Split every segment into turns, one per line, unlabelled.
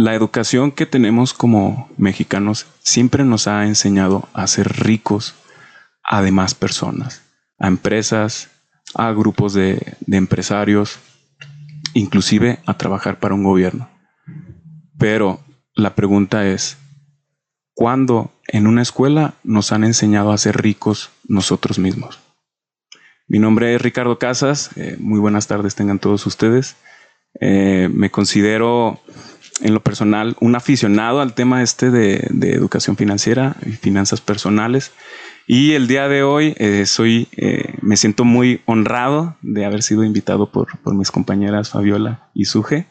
la educación que tenemos como mexicanos siempre nos ha enseñado a ser ricos a demás personas, a empresas, a grupos de, empresarios, inclusive a trabajar para un gobierno. Pero la pregunta es, ¿cuándo en una escuela nos han enseñado a ser ricos nosotros mismos? Mi nombre es Ricardo Casas, eh, muy buenas tardes tengan todos ustedes. Eh, me considero en lo personal un aficionado al tema este de, de educación financiera y finanzas personales. Y el día de hoy eh, soy, eh, me siento muy honrado de haber sido invitado por, por mis compañeras Fabiola y Suje,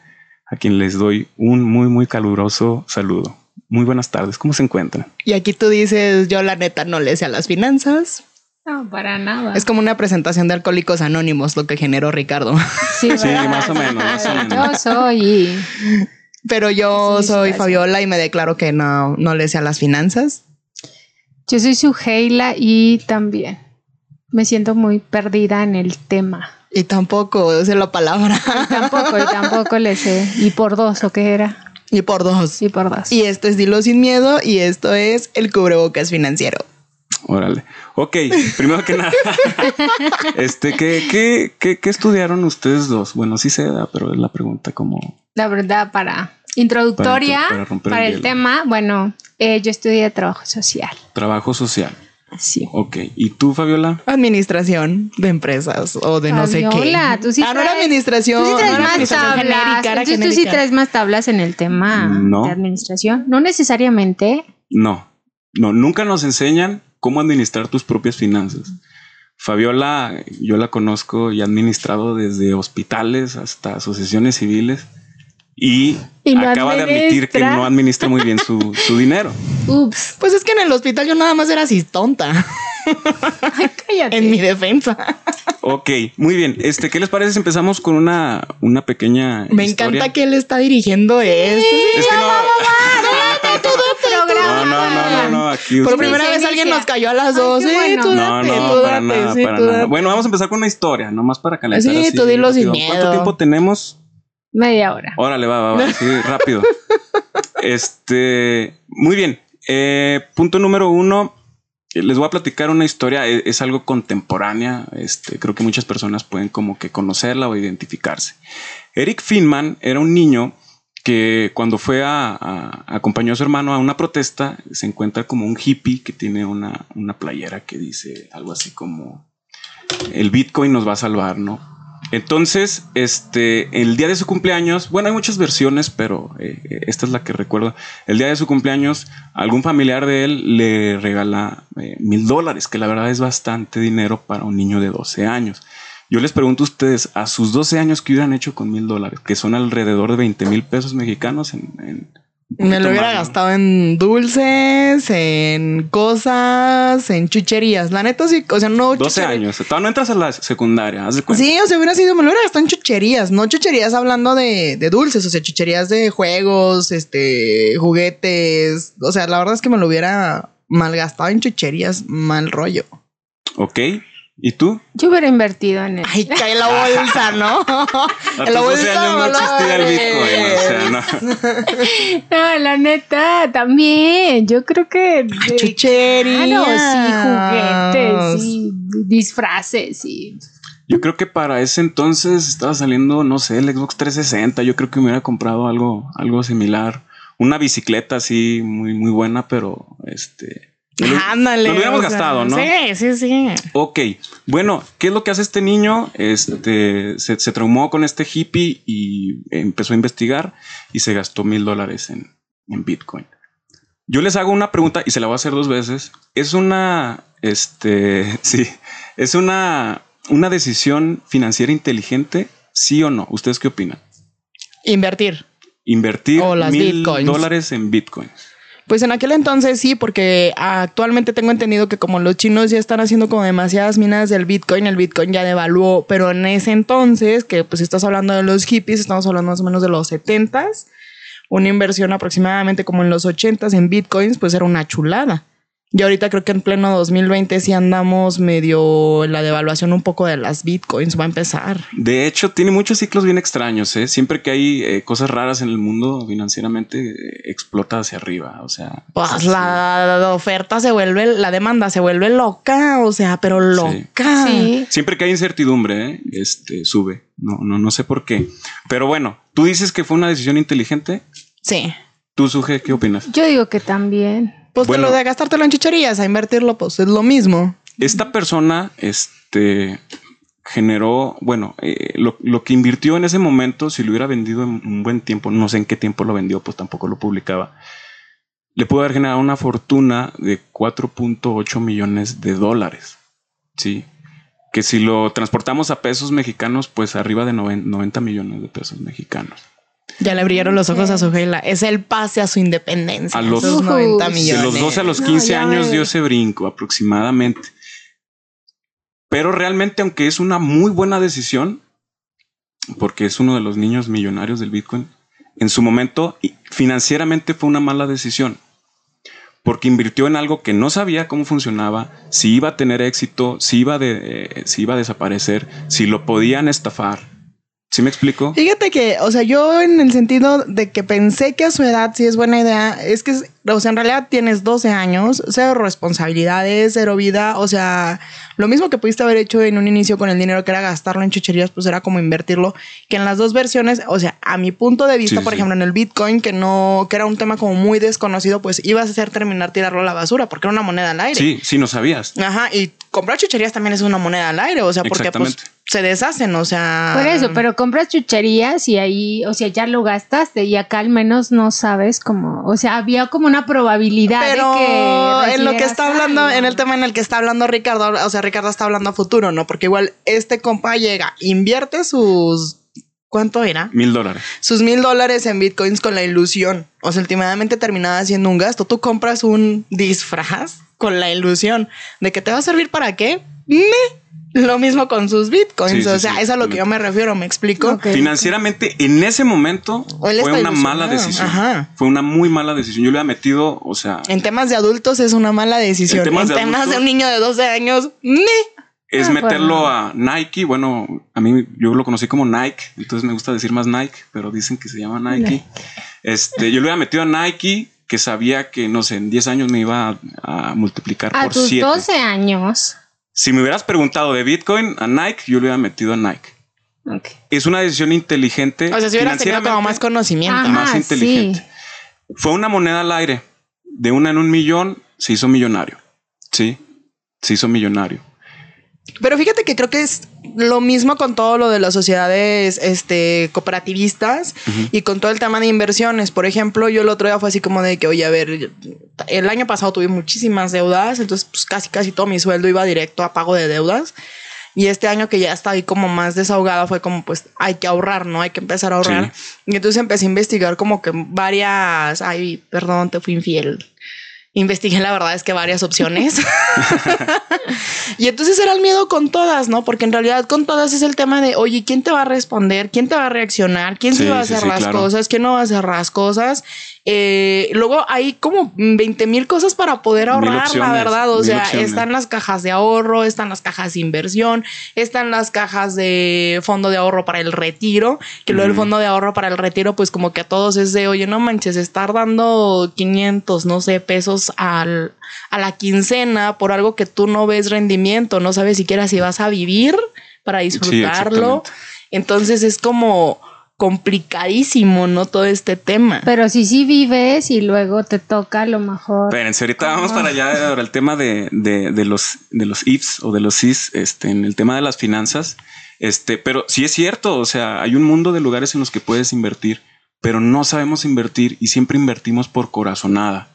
a quien les doy un muy, muy caluroso saludo. Muy buenas tardes, ¿cómo se encuentran?
Y aquí tú dices, yo la neta no le sé a las finanzas.
No, para nada.
Es como una presentación de Alcohólicos Anónimos lo que generó Ricardo.
Sí,
Sí, más o menos, más o menos.
Yo soy.
Pero yo
Sí,
soy Fabiola y me declaro que no, no le sé a las finanzas.
Yo soy su Heila y también me siento muy perdida en el tema.
Y tampoco sé la palabra.
Tampoco, y tampoco le sé. Y por dos, ¿o qué era?
y por dos.
Y por dos.
Y esto es Dilo Sin Miedo y esto es el cubrebocas financiero.
Órale. Ok, primero que nada, este, ¿qué, qué, qué, qué estudiaron ustedes dos? Bueno, sí se da, pero es la pregunta como...
La verdad, para introductoria,
Para-
para,
para romper el
tema, bueno, eh, yo estudié trabajo social.
Trabajo social.
Sí.
Ok. ¿Y tú, Fabiola?
Administración de empresas o de no sé qué.
tú sí
ah, no era administración.
Tú sí traes más
administración
tablas.
genérica,
tú sí traes más tablas en el tema
No.
de administración. No necesariamente.
No. No, nunca nos enseñan cómo administrar tus propias finanzas. Fabiola, yo la conozco y ha administrado desde hospitales hasta asociaciones civiles y,
Y no
acaba de admitir que
administra.
no administra muy bien su, su dinero.
Ups.
Pues es que en el hospital yo nada más era así tonta.
Ay, cállate.
en mi defensa.
Ok, muy bien. Este, ¿qué les parece si empezamos con una, una pequeña
Me
historia?
encanta que él está dirigiendo esto.
Es que no. No, no, no, no, no, aquí
Por primera vez alguien nos cayó a las
Ay,
dos. Sí,
bueno.
tú
No,
date,
no,
tú
para
date,
nada,
sí,
para
tú
nada.
date.
Bueno, vamos a empezar con una historia, nomás para calentar.
Sí,
así
tú dilo sin
rápido. ¿Cuánto
miedo.
tiempo tenemos?
Media hora.
Órale, va, va, va, sí, rápido. Este, muy bien. Eh, punto número uno. eh, Les voy a platicar una historia, e- es, algo contemporánea. Este, creo que muchas personas pueden como que conocerla o identificarse. Eric Finman era un niño que cuando fue a, a- acompañó a su hermano a una protesta, se encuentra como un hippie que tiene una, una playera que dice algo así como el Bitcoin nos va a salvar, ¿no? Entonces, este, el día de su cumpleaños, bueno, hay muchas versiones, pero eh, esta es la que recuerdo. El día de su cumpleaños, algún familiar de él le regala eh, mil dólares, que la verdad es bastante dinero para un niño de 12 años. Yo les pregunto a ustedes, a sus 12 años, ¿qué hubieran hecho con mil dólares? Que son alrededor de 20 mil pesos mexicanos en...
Me lo hubiera
más, ¿no?
gastado en dulces, en cosas, en chucherías. La neta sí, o sea, no
12
chucherías.
años, todavía no entras a la secundaria, haz de cuenta.
Sí, o sea, hubiera sido, me lo hubiera gastado en chucherías, no chucherías hablando de, de dulces, o sea, chucherías de juegos, este, juguetes. O sea, la verdad es que me lo hubiera malgastado en chucherías, mal rollo.
Ok, ¿y tú?
Yo hubiera invertido en él.
Ay, cae la bolsa, ¿no?
A
la
tus 12
bolsa
años no existía el Bitcoin, o sea, no.
No, la neta, también. Yo creo que. de-
chucherías.
Claro, sí, juguetes, sí, disfraces, sí.
Yo creo que para ese entonces estaba saliendo, no sé, el Xbox 360. Yo creo que me hubiera comprado algo, algo similar. Una bicicleta así muy, muy buena, pero este.
Ándale.
Lo hubiéramos
sea,
gastado, ¿no?
Sí, sí, sí.
Ok, bueno, ¿qué es lo que hace este niño? Este se, se traumó con este hippie y empezó a investigar y se gastó mil dólares en, en Bitcoin. Yo les hago una pregunta y se la voy a hacer dos veces. Es una, este, sí, es una, una decisión financiera inteligente, sí o no. ¿Ustedes qué opinan?
Invertir.
Invertir
O las
mil
Bitcoins.
dólares en Bitcoin.
Pues en aquel entonces sí, porque actualmente tengo entendido que como los chinos ya están haciendo como demasiadas minas del Bitcoin, el Bitcoin ya devaluó, pero en ese entonces, que pues estás hablando de los hippies, estamos hablando más o menos de los 70s, una inversión aproximadamente como en los 80s en Bitcoins, pues era una chulada. Y ahorita creo que en pleno 2020 sí andamos medio en la devaluación un poco de las bitcoins, va a empezar.
De hecho, tiene muchos ciclos bien extraños. ¿eh? Siempre que hay eh, cosas raras en el mundo financieramente, eh, explota hacia arriba. O sea,
pues la, la, oferta se vuelve, la demanda se vuelve loca, o sea, pero loca.
Sí.
Siempre que hay incertidumbre, ¿eh? este sube. No, no, no sé por qué. Pero bueno, tú dices que fue una decisión inteligente.
Sí.
¿Tú, Suje, qué opinas?
Yo digo que también.
Pues
Bueno.
de lo de gastártelo en chucherías a invertirlo, pues es lo mismo.
Esta persona, este, generó, bueno, eh, lo, lo que invirtió en ese momento, si lo hubiera vendido en un buen tiempo, no sé en qué tiempo lo vendió, pues tampoco lo publicaba, le pudo haber generado una fortuna de 4.8 millones de dólares. Sí. Que si lo transportamos a pesos mexicanos, pues arriba de noven- 90 millones de pesos mexicanos.
Ya le brillaron los ojos a su Gela. Es el pase a su independencia.
A los-
esos 90
Uy.
millones.
De los 12 a los
No,
15
ya
años dio ese brinco aproximadamente. Pero realmente, aunque es una muy buena decisión, porque es uno de los niños millonarios del Bitcoin, en su momento y financieramente fue una mala decisión. Porque invirtió en algo que no sabía cómo funcionaba, si iba a tener éxito, si iba, de, eh, si iba a desaparecer, si lo podían estafar. ¿Sí me explico?
Fíjate que, o sea, yo en el sentido de que pensé que a su edad sí es buena idea, es que, o sea, en realidad tienes 12 años, cero responsabilidades, cero vida, o sea, lo mismo que pudiste haber hecho en un inicio con el dinero que era gastarlo en chucherías, pues era como invertirlo, que en las dos versiones, o sea, a mi punto de vista,
Sí,
por
sí.
ejemplo, en el Bitcoin, que no, que era un tema como muy desconocido, pues ibas a hacer terminar tirarlo a la basura, porque era una moneda al aire.
Sí, sí, no sabías.
Ajá, y comprar chucherías también es una moneda al aire, o sea, porque pues. Se deshacen, o sea.
Por eso, pero compras chucherías y ahí, o sea, ya lo gastaste y acá al menos no sabes cómo, o sea, había como una probabilidad
Pero
de que
en lo que está hablando,
algo.
en el tema en el que está hablando Ricardo, o sea, Ricardo está hablando a futuro, ¿no? Porque igual este compa llega, invierte sus. ¿Cuánto era?
Mil dólares.
Sus mil dólares en bitcoins con la ilusión. O sea, últimamente terminaba haciendo un gasto. Tú compras un disfraz con la ilusión de que te va a servir para qué. Me. Lo mismo con sus bitcoins.
Sí, sí,
o sea,
sí,
es a lo que yo me refiero, me explico.
Financieramente, en ese momento, fue una mala decisión.
Ajá.
Fue una muy mala decisión. Yo le había metido, o sea,
En temas de adultos es una mala decisión.
En
En
temas
temas,
de
un niño de 12 años, me.
es
Ah,
meterlo
bueno.
a Nike. Bueno, a mí yo lo conocí como Nike, entonces me gusta decir más Nike, pero dicen que se llama Nike. Este, yo le había metido a Nike, que sabía que, no sé, en 10 años me iba a, a multiplicar
a
por
tus
7.
12 años.
Si me hubieras preguntado de Bitcoin a Nike, yo le hubiera metido a Nike. Es una decisión inteligente.
O sea, si hubieras tenido como más conocimiento.
Ajá,
más inteligente.
sí.
Fue una moneda al aire. De una en un millón se hizo millonario. Sí, se hizo millonario.
Pero fíjate que creo que es lo mismo con todo lo de las sociedades este, cooperativistas y con todo el tema de inversiones. Por ejemplo, yo el otro día fue así como de que, oye, a ver, el año pasado tuve muchísimas deudas, entonces pues casi casi todo mi sueldo iba directo a pago de deudas. Y este año que ya está ahí como más desahogada fue como pues hay que ahorrar, ¿no? Hay que empezar a ahorrar. Y entonces empecé a investigar como que varias, ay, perdón, te fui infiel. Investigué la verdad es que varias opciones. y entonces era el miedo con todas, ¿no? Porque en realidad con todas es el tema de, oye, ¿quién te va a responder? ¿Quién te va a reaccionar? ¿Quién
Sí,
sí va a
sí,
hacer
sí,
las
claro.
cosas? ¿Quién no va a hacer las cosas? Eh, luego hay como 20 mil cosas para poder ahorrar, la verdad. O sea,
opciones.
están las cajas de ahorro, están las cajas de inversión, están las cajas de fondo de ahorro para el retiro, que luego el fondo de ahorro para el retiro, pues como que a todos es de, oye, no manches, estar dando 500, no sé, pesos al, a la quincena por algo que tú no ves rendimiento, no sabes siquiera si vas a vivir para disfrutarlo. Entonces es como complicadísimo, ¿no? Todo este tema.
Pero si sí vives y luego te toca a lo mejor.
Espérense, ahorita vamos para allá ahora el tema de, de, de los de los ifs o de los sis, este, en el tema de las finanzas. Este, pero sí es cierto, o sea, hay un mundo de lugares en los que puedes invertir, pero no sabemos invertir y siempre invertimos por corazonada.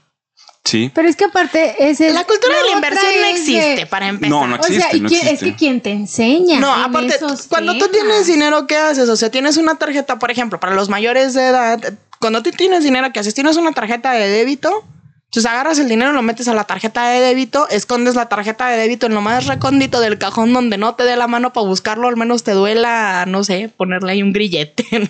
Sí.
Pero es que aparte es el-
La cultura de la inversión no
de-
existe para empezar.
No, no
O sea,
existe,
y
no
quién- es que quien te enseña.
No,
en
aparte,
esos
cuando tú tienes dinero, ¿qué haces? O sea, tienes una tarjeta, por ejemplo, para los mayores de edad, cuando tú tienes dinero, ¿qué haces? Tienes una tarjeta de débito, entonces agarras el dinero, lo metes a la tarjeta de débito, escondes la tarjeta de débito en lo más recóndito del cajón donde no te dé la mano para buscarlo, al menos te duela, no sé, ponerle ahí un grillete,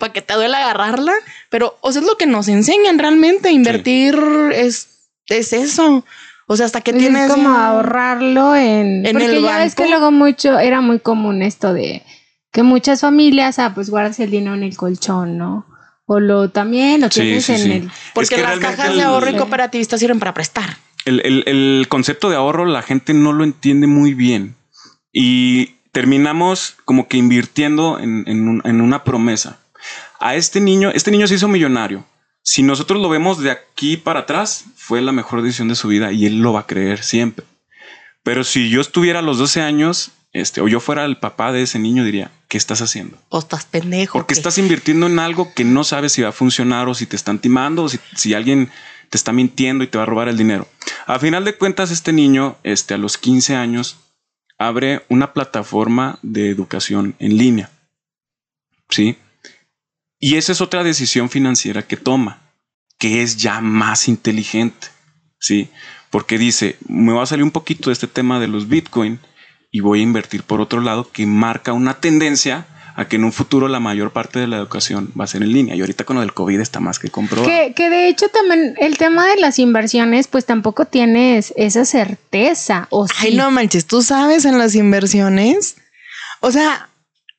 para que te duela agarrarla. Pero, o sea, es lo que nos enseñan realmente, invertir es, es eso. O sea, hasta que
Es
tienes
como
ya-
ahorrarlo en...
en
porque
el
ya ves
banco.
que luego mucho, era muy común esto de que muchas familias, ah, pues guardas el dinero en el colchón, ¿no? O lo también lo
Sí,
tienes
sí,
en
sí.
el...
Porque
Es que
las cajas
el-
de ahorro y cooperativistas sirven para prestar.
El, el- el concepto de ahorro la gente no lo entiende muy bien y terminamos como que invirtiendo en, en un- en una promesa. A este niño, este niño se hizo millonario. Si nosotros lo vemos de aquí para atrás, fue la mejor decisión de su vida y él lo va a creer siempre. Pero si yo estuviera a los 12 años, este, o yo fuera el papá de ese niño, diría, ¿qué estás haciendo?
O estás pendejo.
Porque
¿qué?
estás invirtiendo en algo que no sabes si va a funcionar o si te están timando o si, si alguien te está mintiendo y te va a robar el dinero. A final de cuentas, este niño, este, a los 15 años, abre una plataforma de educación en línea. ¿Sí? Y esa es otra decisión financiera que toma, que es ya más inteligente. ¿Sí? Porque dice, me va a salir un poquito de este tema de los Bitcoin y voy a invertir por otro lado que marca una tendencia a que en un futuro la mayor parte de la educación va a ser en línea. Y ahorita con lo del COVID está más que comprobado.
Que, que de hecho también el tema de las inversiones, pues tampoco tienes esa certeza. O
Ay,
sí.
no manches, tú sabes en las inversiones. O sea,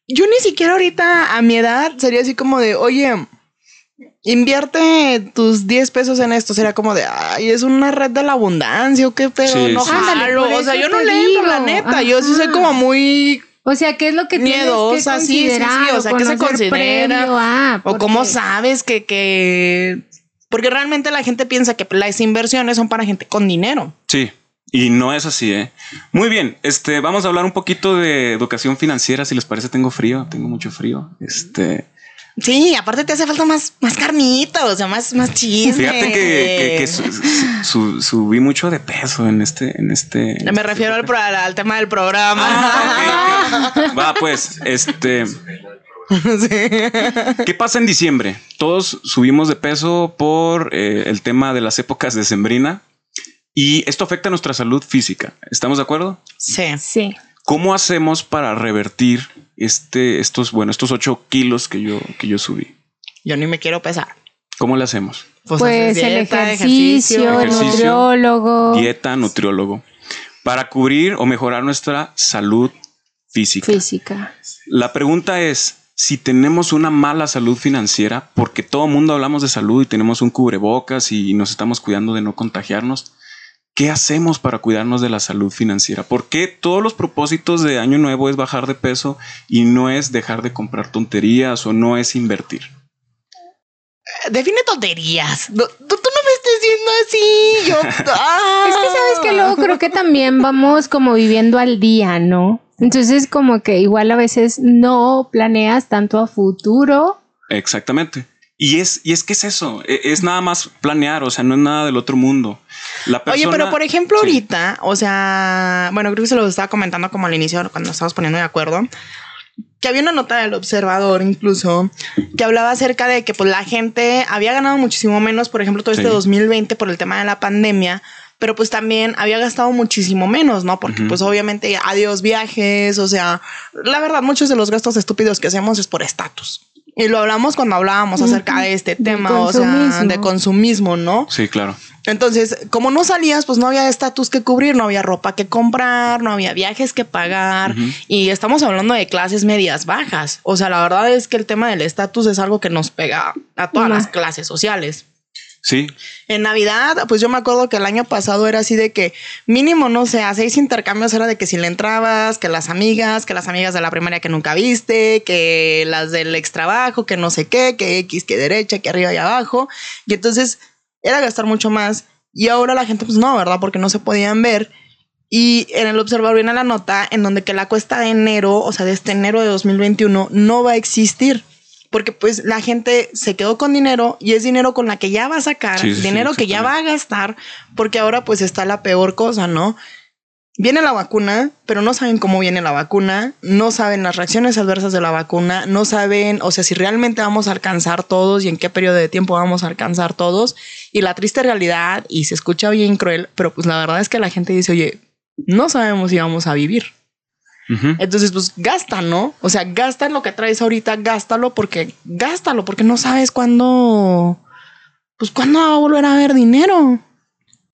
yo ni siquiera ahorita a mi edad sería así como de, oye, invierte tus 10 pesos en esto. Sería como de, ay, es una red de la abundancia o qué pedo,
Sí,
no
sí.
Ándale,
jalo. O sea, yo no le entro, la neta. Yo sí soy como muy.
O sea, ¿qué es lo que
Miedosa,
tienes que
sí, sí,
considerar?
o sea, ¿qué se considera?
previo a?
O cómo sabes que, que. Porque realmente la gente piensa que las inversiones son para gente con dinero.
Sí, y no es así, ¿eh? Muy bien, este, vamos a hablar un poquito de educación financiera. Si les parece, tengo frío, tengo mucho frío. Este,
Sí, aparte te hace falta más, más carnita, o sea, más, más chisme.
fíjate que, que- que su- su- su- subí mucho de peso en este, en este.
Me refiero al, pro- al, al tema del programa.
Ah. Va, pues, este. ¿Qué pasa en diciembre? Todos subimos de peso por eh, el tema de las épocas de sembrina y esto afecta a nuestra salud física. ¿Estamos de acuerdo?
Sí.
Sí.
¿Cómo hacemos para revertir este, estos, bueno, estos 8 kilos que yo, que yo subí?
Yo ni me quiero pesar.
¿Cómo le hacemos?
Pues,
haces
el
dieta,
ejercicio, el
ejercicio,
nutriólogo,
Dieta, nutriólogo. Para cubrir o mejorar nuestra salud física.
física.
La pregunta es, si tenemos una mala salud financiera, porque todo el mundo hablamos de salud y tenemos un cubrebocas y nos estamos cuidando de no contagiarnos, ¿qué hacemos para cuidarnos de la salud financiera? ¿Por qué todos los propósitos de año nuevo es bajar de peso y no es dejar de comprar tonterías o no es invertir?
Define tonterías. Tú no me estés diciendo así. Yo. Ah.
Es que sabes que luego creo que también vamos como viviendo al día, ¿no? Entonces como que igual a veces no planeas tanto a futuro.
Exactamente. Y es, y es que es eso, e- es nada más planear, o sea, no es nada del otro mundo. La
Oye,
persona-
pero por ejemplo,
Sí.
ahorita, o sea, bueno, creo que se lo estaba comentando como al inicio, cuando estábamos poniendo de acuerdo, que había una nota del observador incluso que hablaba acerca de que pues la gente había ganado muchísimo menos, por ejemplo, todo este
Sí.
2020 por el tema de la pandemia, pero pues también había gastado muchísimo menos, ¿no? Porque pues obviamente adiós viajes, o sea, la verdad muchos de los gastos estúpidos que hacemos es por estatus. Y lo hablamos cuando hablábamos acerca de este
De
tema, o sea, de consumismo, ¿no?
Sí, claro.
Entonces, como no salías, pues no había estatus que cubrir, no había ropa que comprar, no había viajes que pagar. Y estamos hablando de clases medias bajas. O sea, la verdad es que el tema del estatus es algo que nos pega a todas las clases sociales.
Sí,
En Navidad, pues yo me acuerdo que el año pasado era así de que mínimo, no sé, a seis intercambios era de que si le entrabas, que las amigas, que las amigas de la primaria que nunca viste, que las del ex trabajo, que no sé qué, que X, que derecha, que arriba y abajo. Y entonces era gastar mucho más. Y ahora la gente, pues no, ¿verdad? Porque no se podían ver. Y en el observador viene la nota en donde que la cuesta de enero, o sea, de este enero de 2021, no va a existir. Porque pues la gente se quedó con dinero y es dinero con la que ya va a sacar,
Sí, sí, sí,
dinero que ya va a gastar, porque ahora pues está la peor cosa, ¿no? Viene la vacuna, pero no saben cómo viene la vacuna, no saben las reacciones adversas de la vacuna, no saben, o sea, si realmente vamos a alcanzar todos y en qué periodo de tiempo vamos a alcanzar todos. Y la triste realidad, y se escucha bien cruel, pero pues la verdad es que la gente dice, oye, no sabemos si vamos a vivir. Entonces, pues gasta, ¿no? O sea, gasta lo que traes ahorita, gástalo porque gástalo, porque no sabes cuándo, pues cuándo va a volver a haber dinero.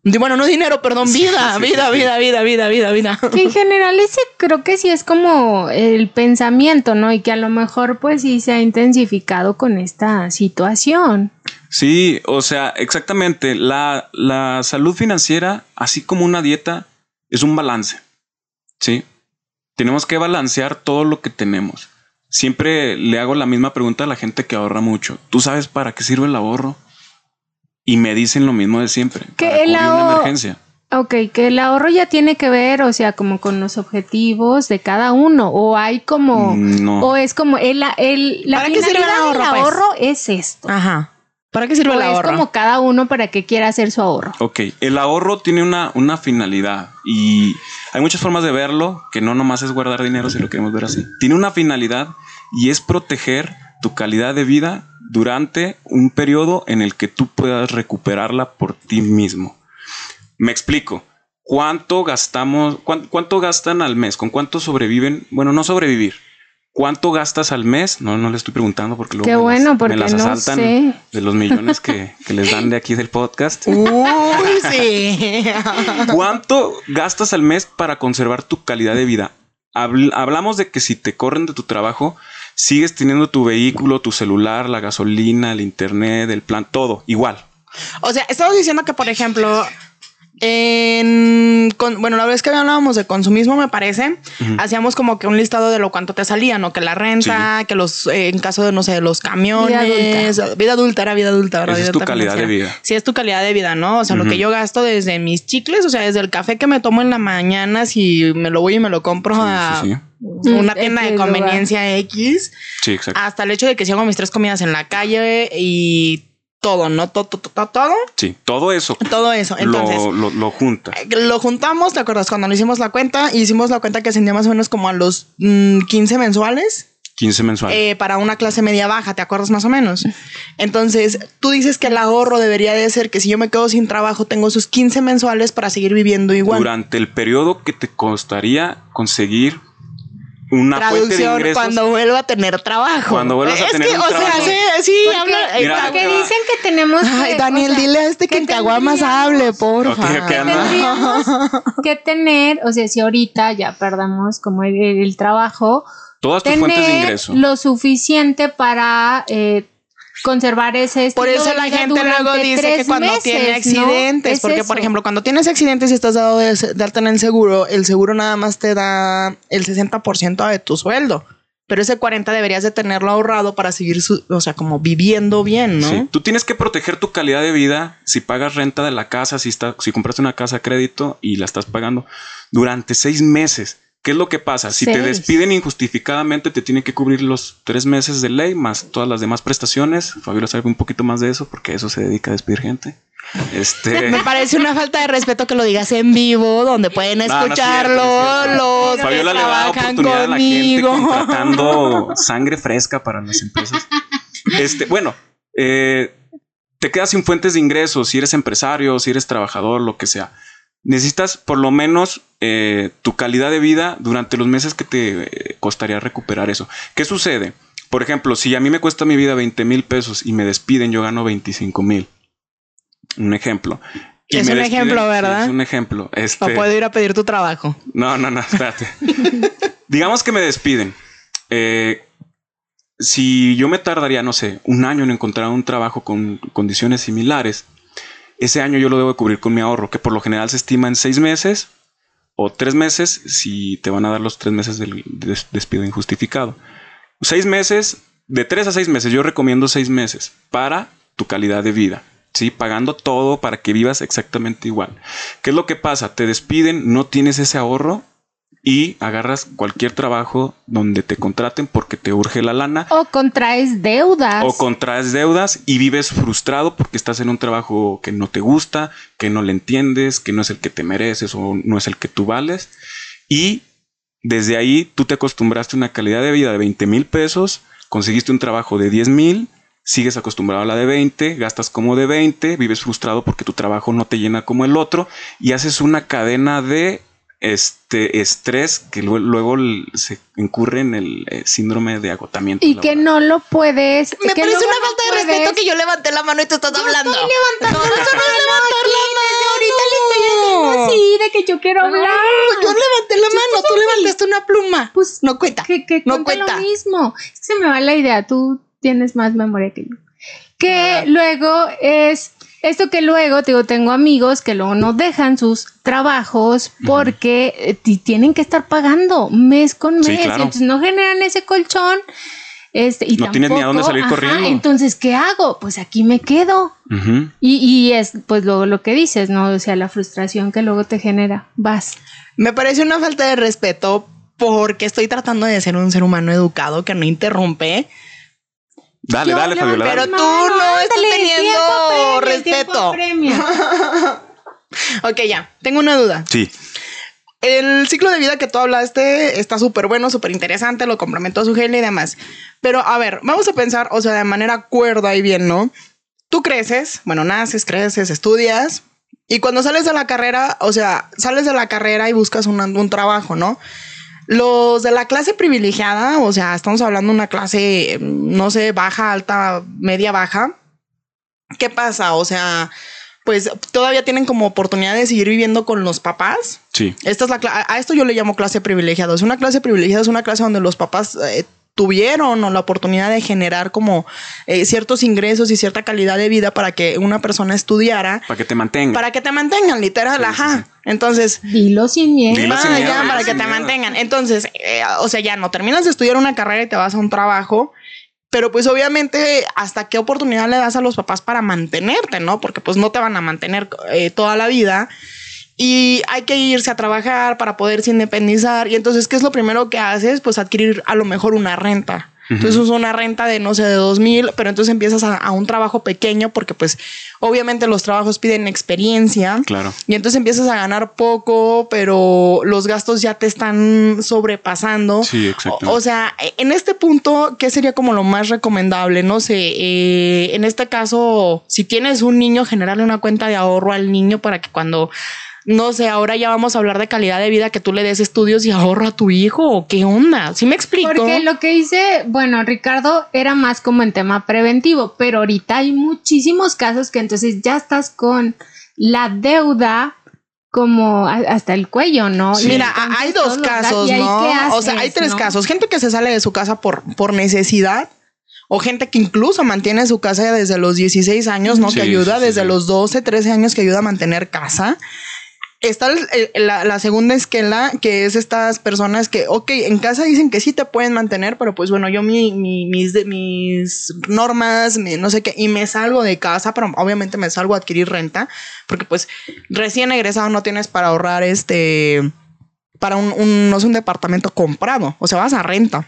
Bueno, no dinero, perdón, vida,
sí,
vida, vida, vida, vida, vida, vida.
Que en general ese creo que sí es como el pensamiento, ¿no? Y que a lo mejor pues sí se ha intensificado con esta situación.
Sí, o sea, exactamente. La, la salud financiera, así como una dieta, es un balance. Sí. Tenemos que balancear todo lo que tenemos. Siempre le hago la misma pregunta a la gente que ahorra mucho. ¿Tú sabes para qué sirve el ahorro? Y me dicen lo mismo de siempre.
Que
para
el
cubrir una emergencia.
Ok, que el ahorro ya tiene que ver, o sea, como con los objetivos de cada uno, o hay como,
Mm, No.
o es como el, el la
¿Para qué sirve el
finalidad
ahorro,
del
pues?
ahorro es esto.
Ajá. ¿Para qué sirve
O
el
es
ahorro?
como cada uno para que quiera hacer su ahorro.
Ok, el ahorro tiene una, una finalidad y hay muchas formas de verlo, que no nomás es guardar dinero si lo queremos ver así. Tiene una finalidad y es proteger tu calidad de vida durante un periodo en el que tú puedas recuperarla por ti mismo. Me explico. ¿Cuánto gastamos? cuán- ¿Cuánto gastan al mes? ¿Con cuánto sobreviven? Bueno, no sobrevivir. ¿Cuánto gastas al mes? No, no le estoy preguntando porque luego
Qué
me
bueno,
las,
porque
me las
no
asaltan
sé.
de los millones que, que les dan de aquí del podcast.
Uy, sí.
¿Cuánto gastas al mes para conservar tu calidad de vida? Habl- hablamos de que si te corren de tu trabajo, sigues teniendo tu vehículo, tu celular, la gasolina, el internet, el plan, todo igual.
O sea, estamos diciendo que, por ejemplo, en, con- bueno, la vez que hablábamos de consumismo, me parece, hacíamos como que un listado de lo cuánto te salía, ¿no? Que la renta, que los, eh, en caso de, no sé, los camiones,
Vida
vida adulta, era vida adulta, ¿verdad?
Esa es
Vida
tu
adulta
calidad de vida.
Sí, es tu calidad de vida, ¿no? O sea, lo que yo gasto desde mis chicles, o sea, desde el café que me tomo en la mañana, si me lo voy y me lo compro a
Sí, sí,
una tienda de conveniencia X,
sí, exacto.
hasta el hecho de que si hago mis tres comidas en la calle y todo, ¿no? Todo, todo, todo, todo,
Sí, todo eso
todo eso. Entonces,
lo, lo, lo juntas.
eh, lo juntamos, ¿te acuerdas? Cuando lo hicimos la cuenta, hicimos la cuenta que ascendía más o menos como a los mm, 15 mensuales
15 mensuales.
eh, para una clase media baja, ¿te acuerdas más o menos? Entonces, tú dices que el ahorro debería de ser que si yo me quedo sin trabajo, tengo sus 15 mensuales para seguir viviendo igual.
Durante el periodo que te costaría conseguir una fuente de
Traducción
ingresos.
cuando vuelva a tener trabajo.
Cuando vuelvas a
es
tener
que,
un
o
trabajo.
sea, sí, sí,
Porque,
habla-
Mira,
porque dicen que tenemos que,
Ay, Daniel,
o sea,
dile a este que
que
en Caguamas hable, porfa.
Ok, ok, anda.
Tendríamos que tener, o sea, si ahorita ya perdamos como el, el trabajo,
Todas tus fuentes de ingreso.
lo suficiente para eh, conservar ese
Por eso
de
la
vida
gente luego dice que cuando
meses,
tiene
¿no?
accidentes,
Es
porque
eso.
por ejemplo, cuando tienes accidentes y estás dado de, de alta en el seguro, el seguro nada más te da el 60% de tu sueldo. Pero ese 40 deberías de tenerlo ahorrado para seguir, su, o sea, como viviendo bien, ¿no?
Sí, Tú tienes que proteger tu calidad de vida si pagas renta de la casa, si, está, si compraste una casa a crédito y la estás pagando durante seis meses. ¿Qué es lo que pasa? Si te despiden injustificadamente, te tienen que cubrir los tres meses de ley más todas las demás prestaciones. Fabiola sabe un poquito más de eso porque a eso se dedica a despedir gente. Este,
Me parece una falta de respeto que lo digas en vivo, donde pueden
No, no es
escucharlo
cierto, no es cierto.
los
Fabiola
que
le da
trabajan
oportunidad a la gente
conmigo.
contratando sangre fresca para las empresas. Este, bueno, eh, te quedas sin fuentes de ingresos, si eres empresario, si eres trabajador, lo que sea. Necesitas por lo menos eh, tu calidad de vida durante los meses que te eh, costaría recuperar eso. ¿Qué sucede? Por ejemplo, si a mí me cuesta mi vida 20 mil pesos y me despiden, yo gano 25 mil. Un ejemplo. Y
Es un
despiden-
ejemplo, ¿verdad?
es un ejemplo. Este,
O puedo ir a pedir tu trabajo.
no, no, no, espérate. Digamos que me despiden. Eh, si yo me tardaría, no sé, un año en encontrar un trabajo con condiciones similares, ese año yo lo debo de cubrir con mi ahorro, que por lo general se estima en seis meses o tres meses si te van a dar los tres meses del des- despido injustificado. Seis meses, de tres a seis meses, yo recomiendo seis meses para tu calidad de vida. Sí, pagando todo para que vivas exactamente igual. ¿Qué es lo que pasa? Te despiden, no tienes ese ahorro y agarras cualquier trabajo donde te contraten porque te urge la lana
O contraes deudas.
o contraes deudas y vives frustrado porque estás en un trabajo que no te gusta, que no le entiendes, que no es el que te mereces o no es el que tú vales. Y desde ahí tú te acostumbraste a una calidad de vida de 20 mil pesos, conseguiste un trabajo de 10 mil, sigues acostumbrado a la de 20, gastas como de 20, vives frustrado porque tu trabajo no te llena como el otro y haces una cadena de este estrés que lue- luego l- se incurre en el eh, síndrome de agotamiento.
y que
laboral.
no lo puedes.
Me
que
parece
luego
una
no
falta de
puedes-
respeto que yo levanté la mano y tú estás hablando.
levantando
No, eso no es levantar la mano.
Ahorita le de que yo quiero hablar.
yo levanté la mano, tú levantaste una pluma.
Pues
no cuenta.
Que, que
no
cuenta
cuenta.
lo mismo. Es que se me va la idea. Tú tienes más memoria que yo. Que luego es esto que luego te digo, tengo amigos que luego no dejan sus trabajos porque ti- tienen que estar pagando mes con mes.
Sí,
y
claro.
entonces no generan ese colchón. Este, y
No tienes ni a dónde
tampoco-
salir
ajá,
corriendo.
Entonces, ¿qué hago? Pues aquí me quedo. Y, y es pues luego lo que dices, ¿no? O sea, la frustración que luego te genera. Vas.
Me parece una falta de respeto porque estoy tratando de ser un ser humano educado que no interrumpe.
Dale,
Yo
dale, Fabiola.
Pero
dale.
tú no estás teniendo respeto. Ok, ya, tengo una duda.
Sí,
El ciclo de vida que tú hablaste está súper bueno, súper interesante, lo complementó su gel y demás. Pero a ver, vamos a pensar, o sea, de manera cuerda y bien, ¿no? Tú creces, bueno, naces, creces, estudias, y cuando sales de la carrera, o sea, sales de la carrera y buscas un, un trabajo, ¿no? Los de la clase privilegiada, o sea, estamos hablando de una clase, eh, no sé, baja, alta, media, baja. ¿Qué pasa? O sea, pues todavía tienen como oportunidad de seguir viviendo con los papás.
sí.
Esta es la a esto yo le llamo clase privilegiada. Es una clase privilegiada, es una clase donde los papás eh, tuvieron o la oportunidad de generar como eh, ciertos ingresos y cierta calidad de vida para que una persona estudiara,
Para que te mantenga.
para que te mantengan, literal,
Sí,
ajá.
sí.
Entonces,
Dilo sin miedo.
Dilo
ah,
sin miedo,
ya,
dilo
para que te mantengan. Entonces, eh, o sea, ya no terminas de estudiar una carrera y te vas a un trabajo. Pero pues obviamente hasta qué oportunidad le das a los papás para mantenerte, ¿no? Porque pues no te van a mantener eh, toda la vida y hay que irse a trabajar para poderse independizar. Y entonces, ¿qué es lo primero que haces? Pues adquirir a lo mejor una renta. Entonces es una renta de, no sé, de dos mil, pero entonces empiezas a, a un trabajo pequeño porque pues obviamente los trabajos piden experiencia.
Claro.
Y entonces empiezas a ganar poco, pero los gastos ya te están sobrepasando.
Sí, exacto.
O, o sea, en este punto, ¿qué sería como lo más recomendable? No sé, eh, en este caso, si tienes un niño, generarle una cuenta de ahorro al niño para que cuando, no sé, ahora ya vamos a hablar de calidad de vida, que tú le des estudios y ahorro a tu hijo o qué onda. ¿Sí me explico?
Porque lo que hice, bueno, Ricardo era más como en tema preventivo, pero ahorita hay muchísimos casos que entonces ya estás con la deuda como hasta el cuello, ¿no?
Sí.
Mira,
entonces
hay dos casos,
¿y ahí
¿no? o sea, hay tres
no?
casos. Gente que se sale de su casa por, por necesidad. O gente que incluso mantiene su casa desde los 16 años, ¿no?
Sí,
que ayuda
sí,
desde
sí.
los 12, 13 años que ayuda a mantener casa. Está el- el- la, la segunda esquela, que es estas personas que, ok, en casa dicen que sí te pueden mantener, pero pues bueno, yo mi, mi- mis, de- mis normas, mi no sé qué, y me salgo de casa, pero obviamente me salgo a adquirir renta, porque pues recién egresado no tienes para ahorrar este, para un, un- no sé, un departamento comprado, o sea, vas a renta.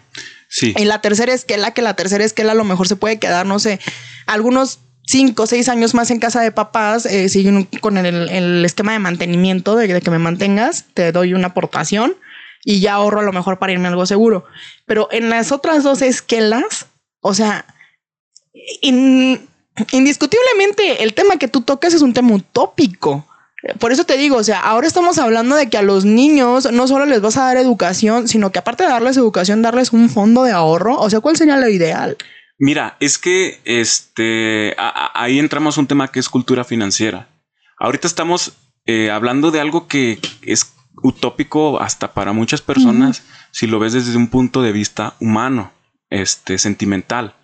Sí.
En la tercera esquela, que la tercera esquela a lo mejor se puede quedar, no sé, algunos cinco o seis años más en casa de papás, eh, siguen con el, el esquema de mantenimiento, de, que me mantengas, te doy una aportación y ya ahorro a lo mejor para irme algo seguro. Pero en las otras dos esquelas, o sea, in- indiscutiblemente el tema que tú tocas es un tema utópico. Por eso te digo, o sea, ahora estamos hablando de que a los niños no solo les vas a dar educación, sino que aparte de darles educación, darles un fondo de ahorro. O sea, ¿cuál sería lo ideal?
Mira, es que este a- a- ahí entramos a un tema que es cultura financiera. Ahorita estamos eh, hablando de algo que es utópico hasta para muchas personas si lo ves desde un punto de vista humano, este sentimental.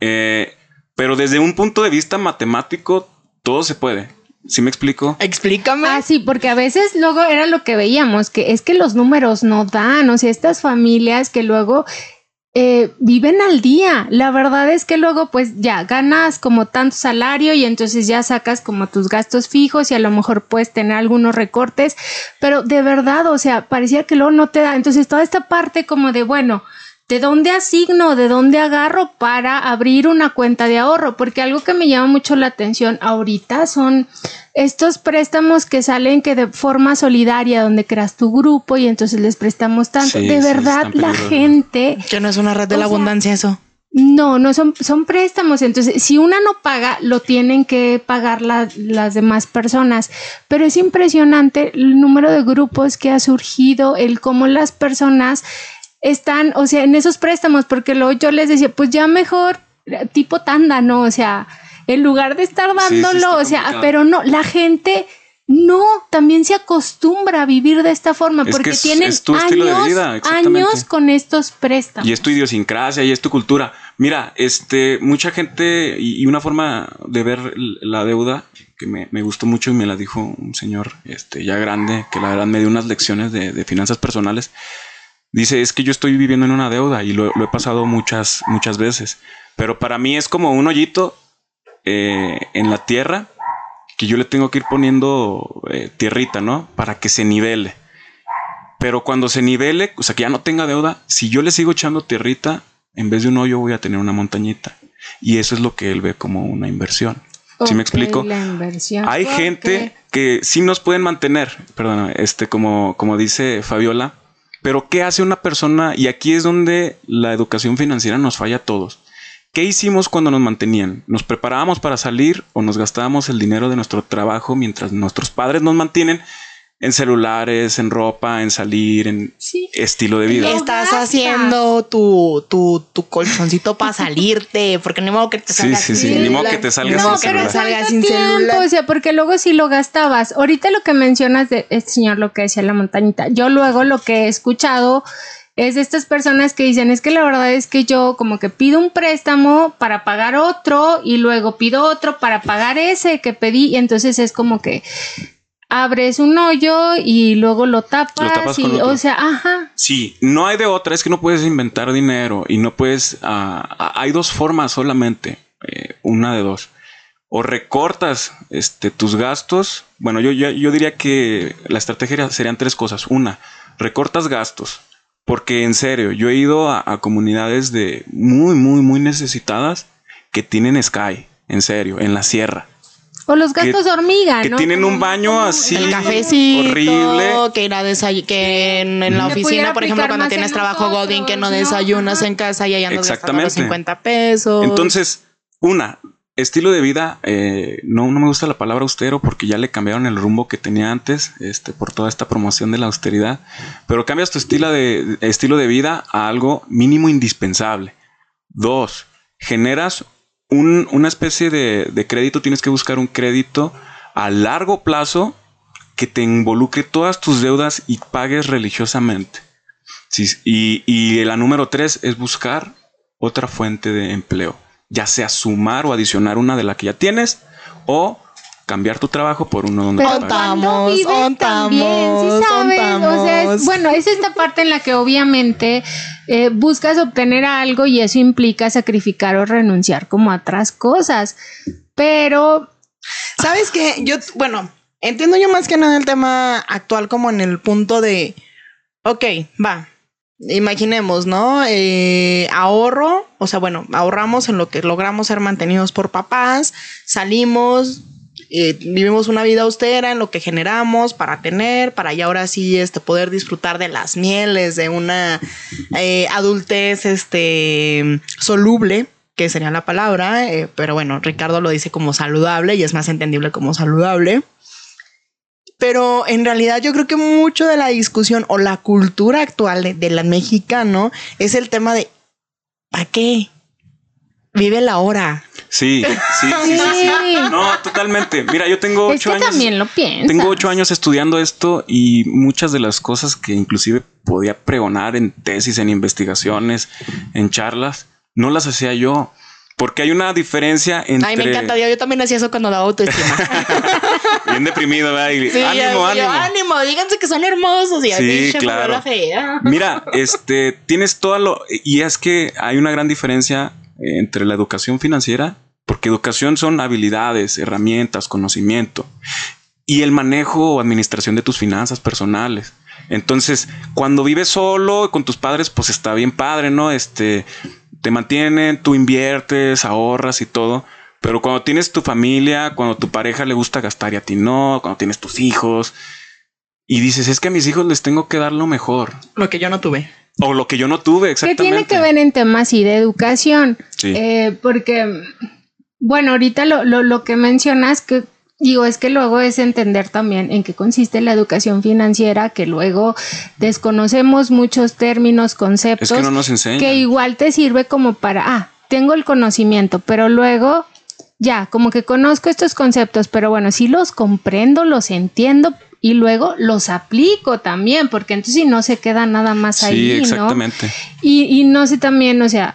Eh, pero desde un punto de vista matemático todo se puede. ¿Sí me explico?
Explícame.
Ah, sí, porque a veces luego era lo que veíamos, que es que los números no dan, o sea, estas familias que luego eh, viven al día. La verdad es que luego pues ya ganas como tanto salario y entonces ya sacas como tus gastos fijos y a lo mejor puedes tener algunos recortes, pero de verdad, o sea, parecía que luego no te da. Entonces toda esta parte como de, bueno, ¿De dónde asigno, de dónde agarro para abrir una cuenta de ahorro? Porque algo que me llama mucho la atención ahorita son estos préstamos que salen que de forma solidaria, donde creas tu grupo y entonces les prestamos tanto.
Sí,
de
sí,
verdad, la gente
que no es una red de la
sea,
abundancia eso.
no, no son, son préstamos. Entonces, si una no paga, lo tienen que pagar la- las demás personas. Pero es impresionante el número de grupos que ha surgido, el cómo las personas están, o sea, en esos préstamos, porque luego yo les decía, pues ya mejor tipo tanda, ¿no? O sea, en lugar de estar
Sí, sí,
dándolo, o sea,
complicado.
pero no, la gente no, también se acostumbra a vivir de esta forma
Es
porque
es-
tienen
es
años,
vida,
años con estos préstamos.
Y es tu idiosincrasia y es tu cultura. Mira, este, mucha gente y, y una forma de ver la deuda que me, me gustó mucho y me la dijo un señor este, ya grande, que la verdad me dio unas lecciones de, de finanzas personales. Dice, es que yo estoy viviendo en una deuda y lo, lo he pasado muchas, muchas veces. Pero para mí es como un hoyito eh, en la tierra que yo le tengo que ir poniendo eh, tierrita, ¿no? Para que se nivele. Pero cuando se nivele, o sea, que ya no tenga deuda, si yo le sigo echando tierrita, en vez de un hoyo voy a tener una montañita. Y eso es lo que él ve como una inversión. ¿Sí me explico?
la inversión.
Hay gente que sí nos pueden mantener, perdón, este, como, como dice Fabiola, pero ¿qué hace una persona? Y aquí es donde la educación financiera nos falla a todos. ¿Qué hicimos cuando nos mantenían? ¿Nos preparábamos para salir o nos gastábamos el dinero de nuestro trabajo mientras nuestros padres nos mantienen en celulares, en ropa, en salir, en
Sí.
estilo de vida?
Estás haciendo tu, tu, tu colchoncito para salirte, porque ni modo que te
Sí,
salga
sí,
sin
sí, ni modo
celular.
que te salgas sin celular.
salgas
¿Cuánto
sin
tiempo?
celular.
O sea, porque luego sí lo gastabas. Ahorita lo que mencionas de este señor, lo que decía la montañita, yo luego lo que he escuchado es de estas personas que dicen, es que la verdad es que yo como que pido un préstamo para pagar otro y luego pido otro para pagar ese que pedí y entonces es como que abres un hoyo y luego lo tapas,
Lo tapas
y, o sea, ajá.
Sí, no hay de otra, es que no puedes inventar dinero y no puedes... ah, ah, hay dos formas solamente, eh, una de dos. O recortas este, tus gastos. Bueno, yo, yo, yo diría que la estrategia serían tres cosas. Una, recortas gastos. Porque en serio, yo he ido a, a comunidades de muy, muy, muy necesitadas que tienen Sky, en serio, en la sierra.
O los gastos hormiga,
que
¿no?
tienen
Como-
un baño así.
el cafecito,
horrible.
que ir a desay- que en, en la
Que
oficina, por ejemplo, cuando tienes
en
trabajo
nosotros,
Godin, que no
¿no?
desayunas en casa y ya andas los
Exactamente.
50 pesos.
Entonces, una, estilo de vida, eh, no, no me gusta la palabra austero porque ya le cambiaron el rumbo que tenía antes, este, por toda esta promoción de la austeridad, pero cambias tu estilo de, estilo de vida a algo mínimo indispensable. Dos, generas un- una especie de, de crédito, tienes que buscar un crédito a largo plazo que te involucre todas tus deudas y pagues religiosamente. Y, y la número tres es buscar otra fuente de empleo, ya sea sumar o adicionar una de la que ya tienes o cambiar tu trabajo por uno donde
Pero
Ontamos,
también, ¿sí
ontamos,
sabes? O sea, es-
ontamos.
bueno, es esta parte en la que obviamente eh, buscas obtener algo y eso implica sacrificar o renunciar como a otras cosas. Pero
¿Sabes qué? Yo, bueno, entiendo yo más que nada el tema actual como en el punto de, ok, va, imaginemos, ¿no? Eh, ahorro, o sea, bueno, ahorramos en lo que logramos ser mantenidos por papás, salimos, eh, vivimos una vida austera en lo que generamos para tener, para ya ahora sí este, poder disfrutar de las mieles de una eh, adultez este, soluble, que sería la palabra, eh, pero bueno, Ricardo lo dice como saludable y es más entendible como saludable. Pero en realidad yo creo que mucho de la discusión o la cultura actual de, del mexicano es el tema de ¿para qué? Vive la hora.
Sí, sí, sí, sí. No, totalmente. Mira, yo tengo ocho años.
también lo piensas.
Tengo ocho años estudiando esto y muchas de las cosas que inclusive podía pregonar en tesis, en investigaciones, en charlas, no las hacía yo. Porque hay una diferencia entre...
Ay, me encanta. Yo también hacía eso cuando daba autoestima.
Bien deprimido, ¿verdad? Y
Sí,
ánimo,
yo,
ánimo.
ánimo, díganse que son hermosos. Y
Sí, claro.
la fea.
Mira, este, tienes todo lo... Y es que hay una gran diferencia entre la educación financiera, porque educación son habilidades, herramientas, conocimiento, y el manejo o administración de tus finanzas personales. Entonces, cuando vives solo con tus padres, pues está bien padre, ¿no? Este, te mantienen, tú inviertes, ahorras y todo. Pero cuando tienes tu familia, cuando tu pareja le gusta gastar y a ti no, cuando tienes tus hijos, y dices, es que a mis hijos les tengo que dar lo mejor.
Lo que yo no tuve.
O lo que yo no tuve,
que
exactamente.
tiene que ver en temas sí de educación.
Sí.
Eh, porque, bueno, ahorita lo, lo, lo que mencionas que digo es que luego es entender también en qué consiste la educación financiera, que luego desconocemos muchos términos, conceptos,
es que no nos enseñan.
que igual te sirve como para, ah, tengo el conocimiento, pero luego ya, como que conozco estos conceptos, pero bueno, sí los comprendo, los entiendo y luego los aplico también, porque entonces si no se queda nada más ahí,
sí, exactamente.
Y, y no sé también, o sea,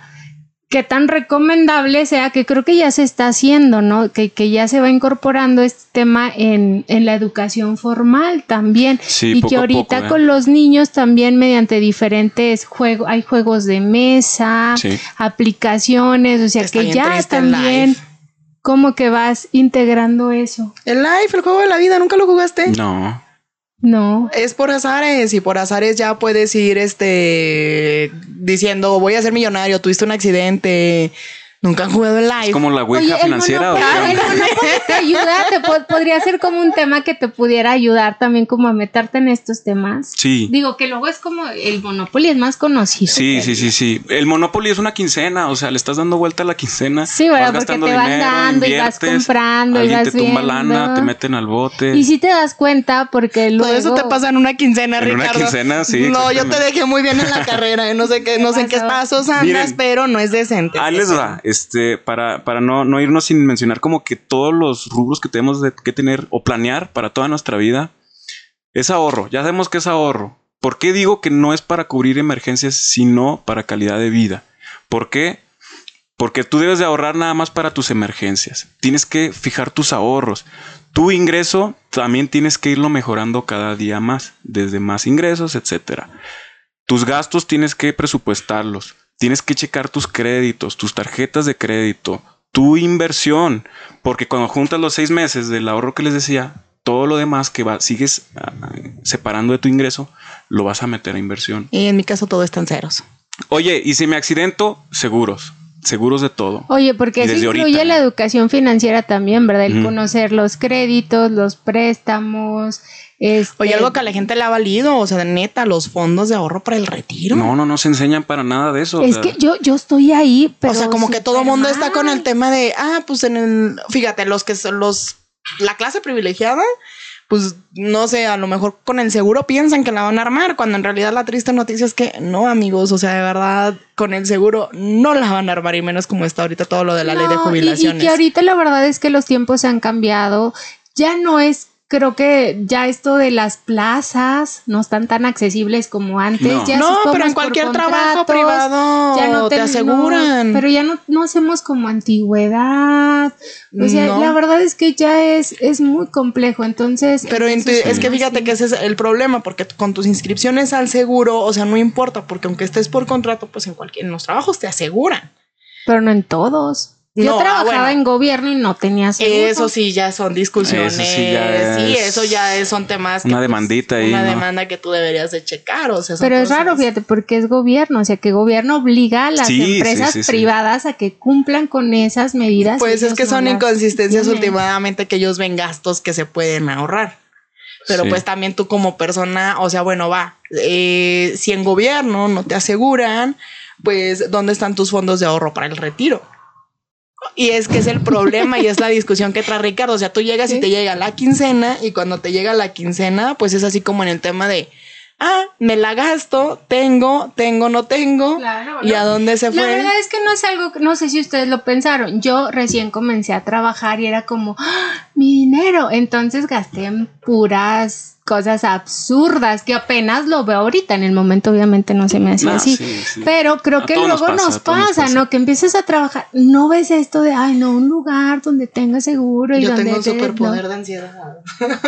qué tan recomendable sea, que creo que ya se está haciendo, ¿no? Que, que ya se va incorporando este tema en, en la educación formal también.
Sí,
y
poco
que
a
ahorita
poco, ¿eh?
con los niños también mediante diferentes juegos, hay juegos de mesa,
Sí.
aplicaciones, o sea
Está
que ya también
live.
Como que vas integrando eso.
El life, el juego de la vida, ¿nunca lo jugaste?
No.
No.
Es por azares y por azares ya puedes ir este diciendo voy a ser millonario, tuviste un accidente, nunca han jugado el live.
Es como la ouija
el
financiera. ¿o
Monopoly-
qué
el te ayuda, te po- podría ser como un tema que te pudiera ayudar también como a meterte en estos temas.
Sí.
Digo que luego es como el Monopoly es más conocido.
Sí, sí, sí, sí. El Monopoly es una quincena, o sea, le estás dando vuelta a la quincena.
Sí, ¿verdad?
vas
Porque te vas
dinero,
dando y vas comprando y
alguien
vas
te tumba
viendo.
lana, te meten al bote.
Y si te das cuenta porque luego...
Todo eso te pasa en una quincena,
En una
Ricardo.
quincena, sí,
No, yo te dejé muy bien en la carrera. No sé qué, no sé en qué pasos andas,
Miren,
pero no es decente.
Ahí les va, este, para, para no, no irnos sin mencionar como que todos los rubros que tenemos de- que tener o planear para toda nuestra vida es ahorro. Ya sabemos que es ahorro. ¿Por qué digo que no es para cubrir emergencias, sino para calidad de vida? ¿Por qué? Porque tú debes de ahorrar nada más para tus emergencias. Tienes que fijar tus ahorros. Tu ingreso también tienes que irlo mejorando cada día más, desde más ingresos, etcétera. Tus gastos tienes que presupuestarlos. Tienes que checar tus créditos, tus tarjetas de crédito, tu inversión. Porque cuando juntas los seis meses del ahorro que les decía, todo lo demás que va, sigues ah, separando de tu ingreso, lo vas a meter a inversión.
Y en mi caso todo está en ceros.
Oye, y si me accidento, seguros. Seguros de todo.
Oye, porque eso incluye
ahorita,
la
¿no?
educación financiera también, ¿verdad? El conocer los créditos, los préstamos. Este,
Oye, algo que a la gente le ha valido, o sea, neta, los fondos de ahorro para el retiro.
No, no, no se enseñan para nada de eso. o
Es
sea,
que yo, yo estoy ahí, pero.
o sea, como que todo el mundo está con el tema de, ah, pues en el, fíjate, los que son los, la clase privilegiada, pues no sé, a lo mejor con el seguro piensan que la van a armar, cuando en realidad la triste noticia es que no, amigos, o sea, de verdad, con el seguro no la van a armar y menos como está ahorita todo lo de la ley de
No, y-
jubilaciones.
Y, que ahorita la verdad es que los tiempos han cambiado. Ya no es, creo que ya esto de las plazas no están tan accesibles como antes.
No.
Ya
no,
si
pero en cualquier trabajo privado
ya no
te, aseguran.
pero ya no, no hacemos como antigüedad. O sea,
No.
la verdad es que ya es, es muy complejo. Entonces.
Pero en tu-
esos
es que fíjate
sí.
que ese es el problema, porque con tus inscripciones al seguro, o sea, no importa, porque aunque estés por contrato, pues en cualquier, en los trabajos te aseguran.
Pero no en todos. Yo
No, ah,
trabajaba
bueno.
en gobierno y no tenía seguro.
Eso sí ya son discusiones.
Eso sí ya
sí,
es
eso ya es- son temas que,
una
pues,
demandita ahí,
Una
¿no?
demanda que tú deberías de checar, o sea, son
Pero es raro, fíjate, porque es gobierno, o sea, que gobierno obliga a las
Sí,
empresas
sí, sí.
privadas a que cumplan con esas medidas.
Pues es que son inconsistencias
tienen.
últimamente que ellos ven gastos que se pueden ahorrar. Pero
Sí.
pues también tú como persona, o sea, bueno, va, eh, si en gobierno no te aseguran, pues ¿dónde están tus fondos de ahorro para el retiro? Y es que es el problema y es la discusión que trae Ricardo. O sea, tú llegas y te llega la quincena y cuando te llega la quincena, pues es así como en el tema de, ah, me la gasto, tengo, tengo, no tengo.
Claro,
¿Y
¿no?
a dónde se
La
fue?
verdad es que no es algo, que- no sé si ustedes lo pensaron. Yo recién comencé a trabajar y era como, ¡Ah! mi dinero. Entonces gasté en puras cosas absurdas que apenas lo veo ahorita. En el momento, obviamente, no se me hacía
No,
así.
sí, sí.
Pero creo
A
que
nos
luego
pasa,
nos pasa. ¿no? Que empiezas a trabajar, no ves esto de, ay, no, un lugar donde tenga seguro y
Yo
donde
tengo un superpoder
no.
de ansiedad.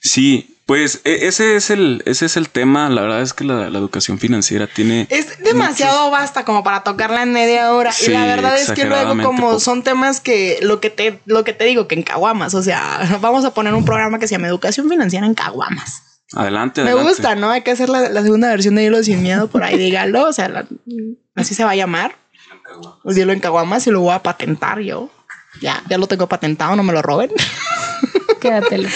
Sí, pues e- ese es el, ese es el tema. La verdad es que la, la educación financiera tiene.
Es demasiado basta como para tocarla en media hora. y la verdad es que luego como
poco.
son temas que lo que te, lo que te digo, que en caguamas, o sea, vamos a poner un programa que se llama Educación Financiera en caguamas.
Adelante,
Me
adelante.
gusta, ¿no? Hay que hacer la, la segunda versión de Hilo Sin Miedo por ahí, dígalo. O sea, la- así se va a llamar. Hilo en caguamas y lo voy a patentar yo. Ya, ya lo tengo patentado, no me lo roben.
Quédatelo.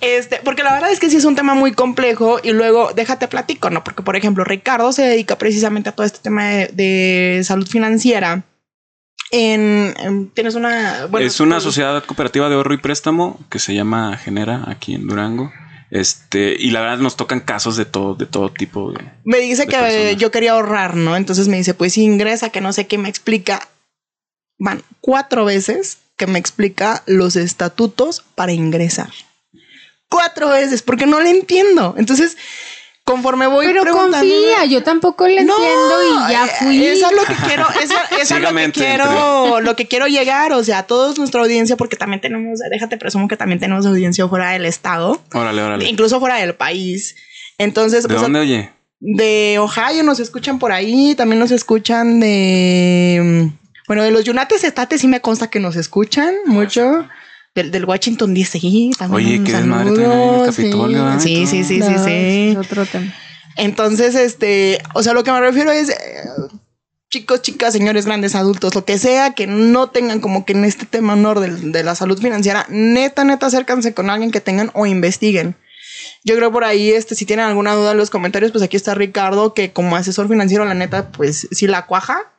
Este, porque la verdad es que sí es un tema muy complejo y luego déjate platico, ¿no? Porque, por ejemplo, Ricardo se dedica precisamente a todo este tema de, de salud financiera. En, en- tienes una bueno,
es una sociedad cooperativa de ahorro y préstamo que se llama Genera aquí en Durango. Este, y la verdad nos tocan casos de todo, de todo tipo. de-
Me dice
de
que
personas.
yo quería ahorrar, ¿no? Entonces me dice, pues ingresa, que no sé qué me explica. van cuatro veces que me explica los estatutos para ingresar. Cuatro veces, porque no le entiendo. Entonces, conforme voy
Pero confía, yo tampoco le entiendo y ya
eh,
fui.
Eso es lo que quiero, eso, eso es lo que quiero, lo que quiero llegar, o sea, a toda nuestra audiencia, porque también tenemos, déjate presumo que también tenemos audiencia fuera del estado.
Órale, órale.
Incluso fuera del país. Entonces,
¿de
pues,
dónde oye?
De Ohio nos escuchan por ahí, también nos escuchan de bueno, de los United States sí me consta que nos escuchan mucho. Del, del Washington DC también.
Oye, qué desmadre también el Capitolio.
Sí, sí, sí, sí, sí,
Es otro tema.
Entonces, este, o sea, lo que me refiero es, eh, chicos, chicas, señores, grandes adultos, lo que sea, que no tengan como que en este tema honor de, de la salud financiera, neta, neta, acércanse con alguien que tengan o investiguen. Yo creo por ahí, este, si tienen alguna duda en los comentarios, pues aquí está Ricardo, que como asesor financiero, la neta, pues sí la cuaja.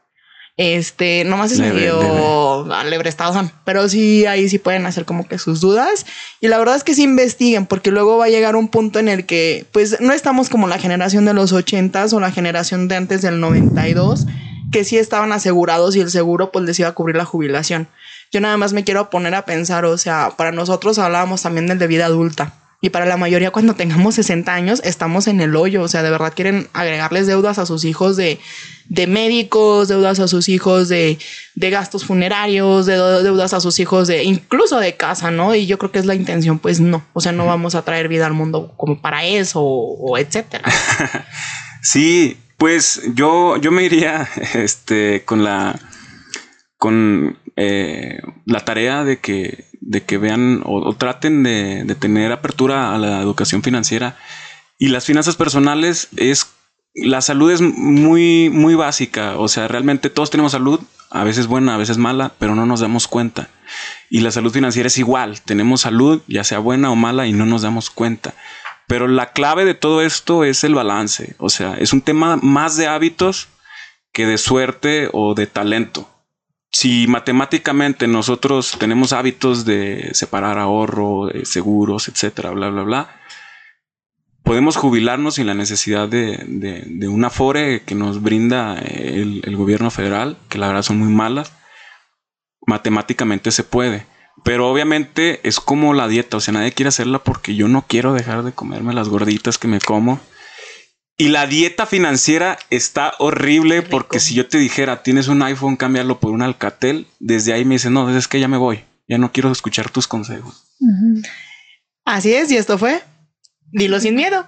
Este, nomás es medio alebrestado, pero sí, ahí sí pueden hacer como que sus dudas. Y la verdad es que sí investiguen, porque luego va a llegar un punto en el que, pues, no estamos como la generación de los ochentas o la generación de antes del 92, que sí estaban asegurados y el seguro, pues, les iba a cubrir la jubilación. Yo nada más me quiero poner a pensar, o sea, para nosotros hablábamos también del de vida adulta. Y para la mayoría, cuando tengamos 60 años, estamos en el hoyo. O sea, de verdad quieren agregarles deudas a sus hijos de, de médicos, deudas a sus hijos de, de gastos funerarios, de deudas a sus hijos de incluso de casa, ¿no? Y yo creo que es la intención, pues no. O sea, no vamos a traer vida al mundo como para eso o, o etcétera.
sí, pues yo, yo me iría este, con la con eh, la tarea de que de que vean o, traten de, de, tener apertura a la educación financiera. Y las finanzas personales es la salud es muy muy básica. O sea realmente todos tenemos salud a veces buena a veces mala pero no nos damos cuenta. Y la salud financiera es igual. Tenemos salud ya sea buena o mala y no nos damos cuenta. Pero la clave de todo esto es el balance. O sea es un tema más de hábitos que de suerte o de talento si matemáticamente nosotros tenemos hábitos de separar ahorro, seguros, etcétera, bla, bla, bla, podemos jubilarnos sin la necesidad de, de, un afore que nos brinda el, el, gobierno federal, que la verdad son muy malas. Matemáticamente se puede. Pero obviamente es como la dieta, o sea, nadie quiere hacerla porque yo no quiero dejar de comerme las gorditas que me como. Y la dieta financiera está horrible porque si yo te dijera, tienes un iPhone, cámbialo por un Alcatel, desde ahí me dicen, no, es que ya me voy, ya no quiero escuchar tus consejos.
Uh -huh. Así es, y esto fue Dilo sin miedo.